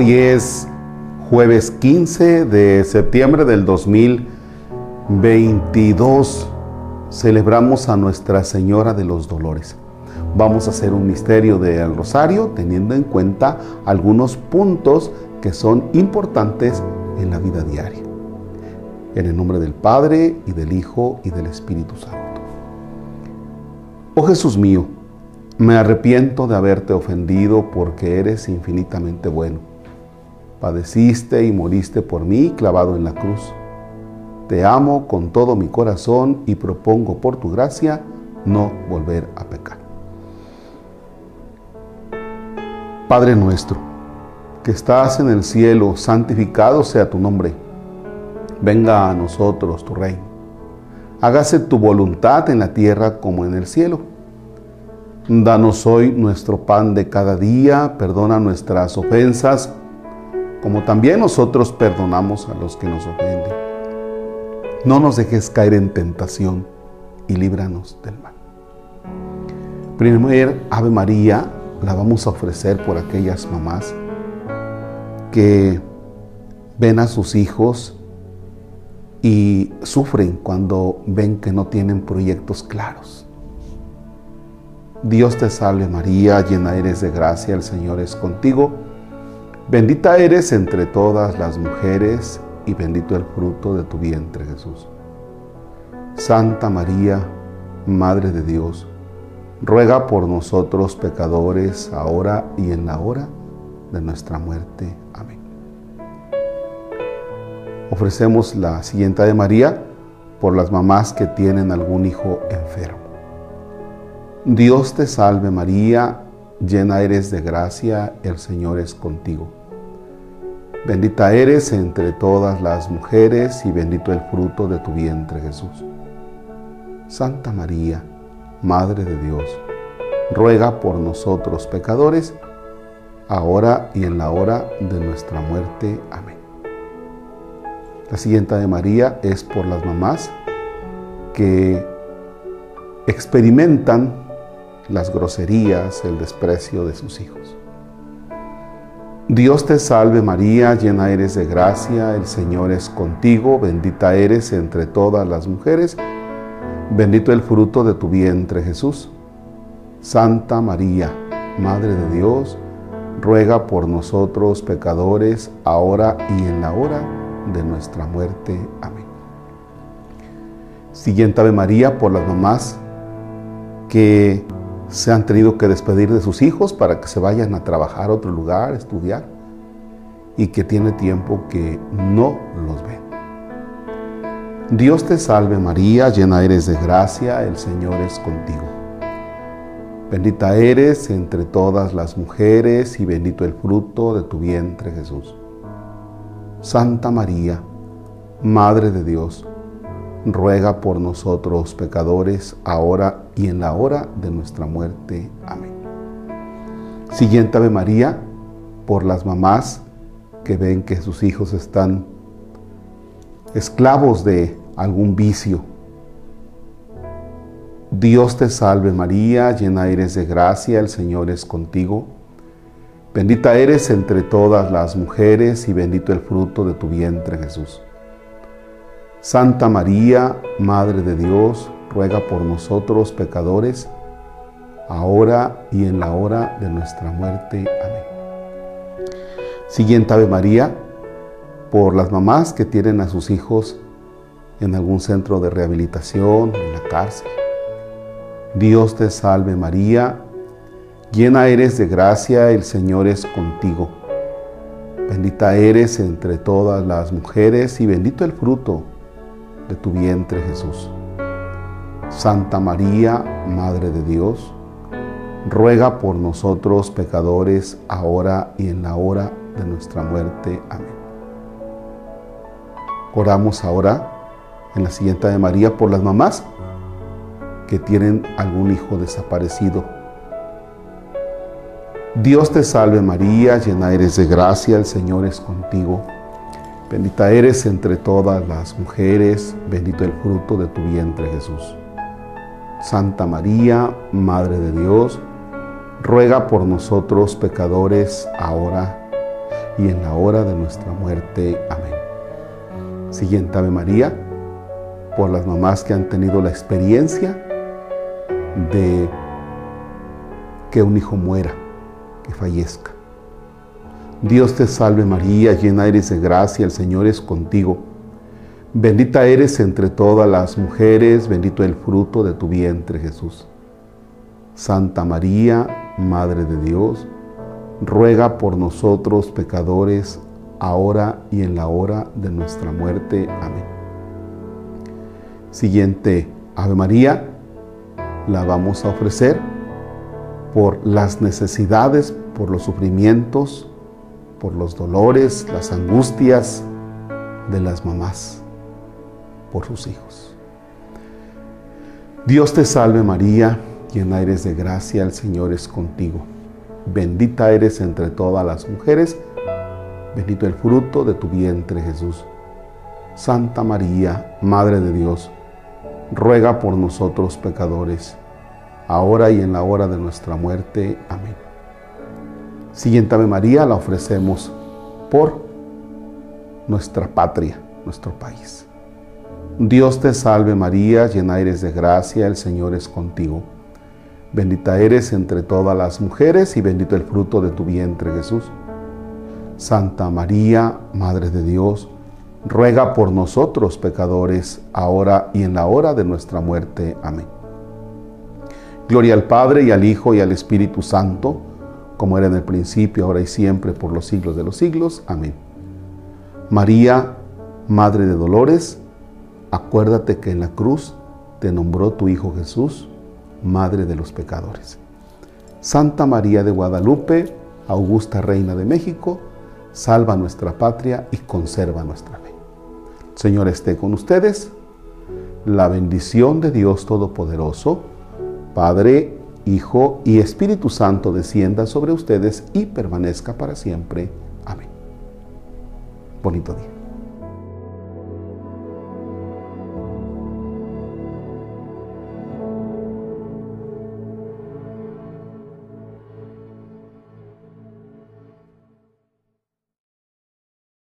Hoy es jueves 15 de septiembre del 2022. Celebramos a Nuestra Señora de los Dolores. Vamos a hacer un misterio del rosario teniendo en cuenta algunos puntos que son importantes en la vida diaria. En el nombre del Padre y del Hijo y del Espíritu Santo. Oh Jesús mío, me arrepiento de haberte ofendido porque eres infinitamente bueno. Padeciste y moriste por mí clavado en la cruz. Te amo con todo mi corazón y propongo por tu gracia no volver a pecar. Padre nuestro, que estás en el cielo, santificado sea tu nombre. Venga a nosotros tu reino. Hágase tu voluntad en la tierra como en el cielo. Danos hoy nuestro pan de cada día, perdona nuestras ofensas, como también nosotros perdonamos a los que nos ofenden. No nos dejes caer en tentación y líbranos del mal. Primer Ave María la vamos a ofrecer por aquellas mamás que ven a sus hijos y sufren cuando ven que no tienen proyectos claros Dios te salve María, llena eres de gracia, el Señor es contigo. Bendita eres entre todas las mujeres y bendito el fruto de tu vientre Jesús. Santa María, Madre de Dios, ruega por nosotros pecadores, ahora y en la hora de nuestra muerte. Amén. Ofrecemos la siguiente de María por las mamás que tienen algún hijo enfermo. Dios te salve María, llena eres de gracia, el Señor es contigo. Bendita eres entre todas las mujeres y bendito el fruto de tu vientre Jesús. Santa María, Madre de Dios, ruega por nosotros pecadores, ahora y en la hora de nuestra muerte. Amén. La siguiente de María es por las mamás que experimentan las groserías, el desprecio de sus hijos. Dios te salve María, llena eres de gracia, el Señor es contigo, bendita eres entre todas las mujeres, bendito el fruto de tu vientre Jesús. Santa María, Madre de Dios, ruega por nosotros pecadores, ahora y en la hora de nuestra muerte. Amén. Siguiente Ave María por las mamás que se han tenido que despedir de sus hijos para que se vayan a trabajar a otro lugar, estudiar, y que tiene tiempo que no los ven. Dios te salve María, llena eres de gracia, el Señor es contigo. Bendita eres entre todas las mujeres y bendito el fruto de tu vientre Jesús. Santa María, Madre de Dios, ruega por nosotros pecadores, ahora y en la hora de nuestra muerte. Amén. Siguiente Ave María, por las mamás que ven que sus hijos están esclavos de algún vicio. Dios te salve María, llena eres de gracia, el Señor es contigo. Bendita eres entre todas las mujeres y bendito el fruto de tu vientre Jesús. Santa María, Madre de Dios, ruega por nosotros pecadores, ahora y en la hora de nuestra muerte. Amén. Siguiente Ave María, por las mamás que tienen a sus hijos en algún centro de rehabilitación, en la cárcel. Dios te salve María, llena eres de gracia, el Señor es contigo. Bendita eres entre todas las mujeres y bendito el fruto de tu vientre Jesús. Santa María, Madre de Dios, ruega por nosotros pecadores, ahora y en la hora de nuestra muerte. Amén. Oramos ahora en la siguiente de María por las mamás que tienen algún hijo desaparecido. Dios te salve María, llena eres de gracia, el Señor es contigo. Bendita eres entre todas las mujeres, bendito el fruto de tu vientre Jesús. Santa María, Madre de Dios, ruega por nosotros pecadores ahora y en la hora de nuestra muerte. Amén. Siguiente Ave María, por las mamás que han tenido la experiencia de que un hijo muera, que fallezca. Dios te salve María, llena eres de gracia, el Señor es contigo. Bendita eres entre todas las mujeres, bendito el fruto de tu vientre Jesús. Santa María, Madre de Dios, ruega por nosotros pecadores, ahora y en la hora de nuestra muerte. Amén. Siguiente Ave María, la vamos a ofrecer por las necesidades, por los sufrimientos, por los dolores, las angustias de las mamás, por sus hijos. Dios te salve María, llena eres de gracia, el Señor es contigo. Bendita eres entre todas las mujeres, bendito el fruto de tu vientre Jesús. Santa María, Madre de Dios, ruega por nosotros pecadores, ahora y en la hora de nuestra muerte. Amén. Siguiente Ave María la ofrecemos por nuestra patria, nuestro país. Dios te salve María, llena eres de gracia, el Señor es contigo. Bendita eres entre todas las mujeres y bendito el fruto de tu vientre Jesús. Santa María, Madre de Dios, ruega por nosotros pecadores, ahora y en la hora de nuestra muerte. Amén. Gloria al Padre y al Hijo y al Espíritu Santo como era en el principio, ahora y siempre, por los siglos de los siglos. Amén. María, Madre de Dolores, acuérdate que en la cruz te nombró tu Hijo Jesús, Madre de los pecadores. Santa María de Guadalupe, Augusta Reina de México, salva nuestra patria y conserva nuestra fe. Señor esté con ustedes. La bendición de Dios Todopoderoso, Padre, Hijo y Espíritu Santo descienda sobre ustedes y permanezca para siempre. Amén. Bonito día.